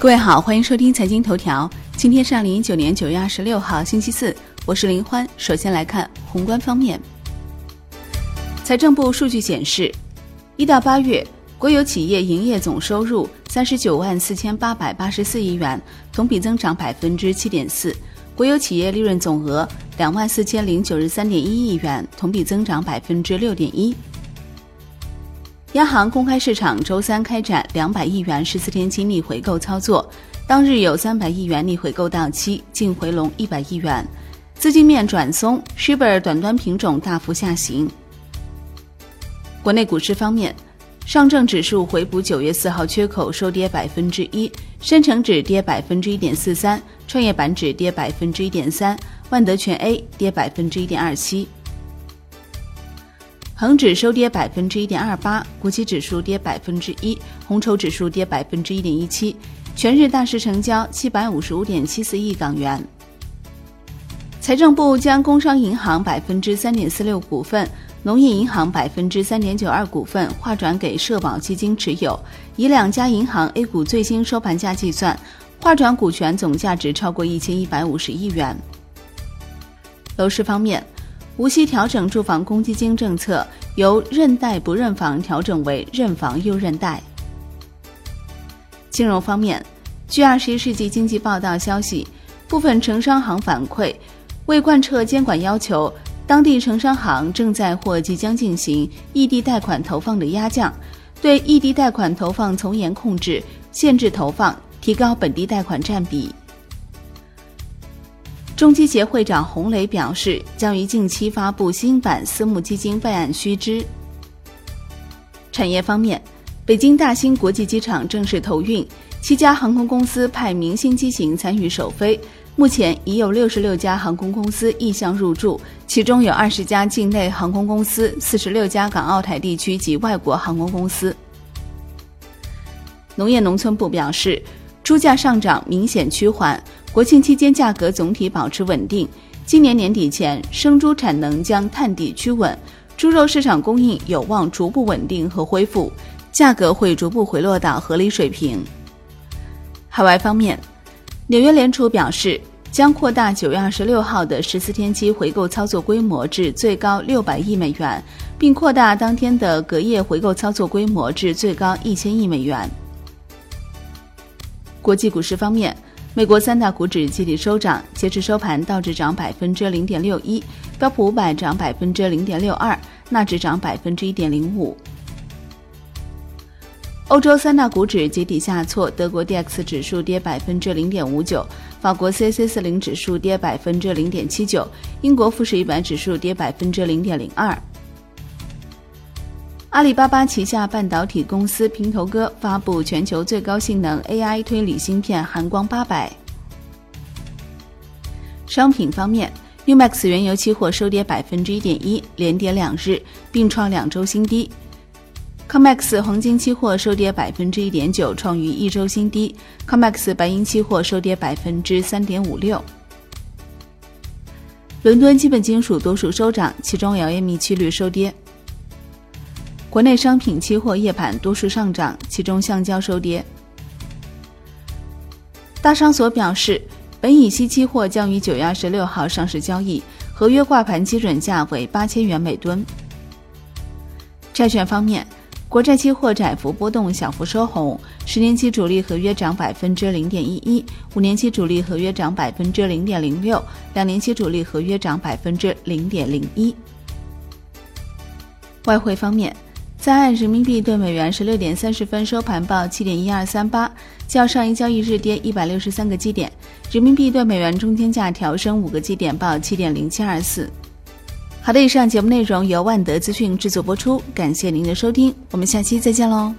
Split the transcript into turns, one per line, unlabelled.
各位好，欢迎收听财经头条。今天是二零一九年九月二十六号，星期四，我是林欢。首先来看宏观方面，财政部数据显示，一到八月，国有企业营业总收入三十九万四千八百八十四亿元，同比增长百分之七点四；国有企业利润总额两万四千零九十三点一亿元，同比增长百分之六点一。央行公开市场周三开展两百亿元十四天期逆回购操作，当日有三百亿元逆回购到期，净回笼一百亿元，资金面转松，Shibor 短端品种大幅下行。国内股市方面，上证指数回补九月四号缺口，收跌百分之一，深成指跌百分之一点四三，创业板指跌百分之一点三，万德全 A 跌百分之一点二七。恒指收跌百分之一点二八，国企指数跌百分之一，红筹指数跌百分之一点一七，全日大市成交七百五十五点七四亿港元。财政部将工商银行百分之三点四六股份、农业银行百分之三点九二股份划转给社保基金持有，以两家银行 A 股最新收盘价计算，划转股权总价值超过一千一百五十亿元。楼市方面。无锡调整住房公积金政策，由认贷不认房调整为认房又认贷。金融方面，据《二十一世纪经济报道》消息，部分城商行反馈，为贯彻监管要求，当地城商行正在或即将进行异地贷款投放的压降，对异地贷款投放从严控制，限制投放，提高本地贷款占比。中基协会长洪磊表示，将于近期发布新版私募基金备案须知。产业方面，北京大兴国际机场正式投运，七家航空公司派明星机型参与首飞。目前已有六十六家航空公司意向入驻，其中有二十家境内航空公司，四十六家港澳台地区及外国航空公司。农业农村部表示，猪价上涨明显趋缓。国庆期间价格总体保持稳定，今年年底前生猪产能将探底趋稳，猪肉市场供应有望逐步稳定和恢复，价格会逐步回落到合理水平。海外方面，纽约联储表示将扩大九月二十六号的十四天期回购操作规模至最高六百亿美元，并扩大当天的隔夜回购操作规模至最高一千亿美元。国际股市方面。美国三大股指集体收涨，截至收盘，道指涨百分之零点六一，标普五百涨百分之零点六二，纳指涨百分之一点零五。欧洲三大股指集体下挫，德国 D X 指数跌百分之零点五九，法国 C C 四零指数跌百分之零点七九，英国富时一百指数跌百分之零点零二。阿里巴巴旗下半导体公司平头哥发布全球最高性能 AI 推理芯片寒光八百。商品方面，Umax 原油期货收跌百分之一点一，连跌两日，并创两周新低。Comex 黄金期货收跌百分之一点九，创于一周新低。Comex 白银期货收跌百分之三点五六。伦敦基本金属多数收涨，其中 LME 期率收跌。国内商品期货夜盘多数上涨，其中橡胶收跌。大商所表示，苯乙烯期货将于九月二十六号上市交易，合约挂牌基准价为八千元每吨。债券方面，国债期货窄幅波动，小幅收红，十年期主力合约涨百分之零点一一，五年期主力合约涨百分之零点零六，两年期主力合约涨百分之零点零一。外汇方面。在岸人民币兑美元十六点三十分收盘报七点一二三八，较上一交易日跌一百六十三个基点。人民币兑美元中间价调升五个基点，报七点零七二四。好的，以上节目内容由万德资讯制作播出，感谢您的收听，我们下期再见喽。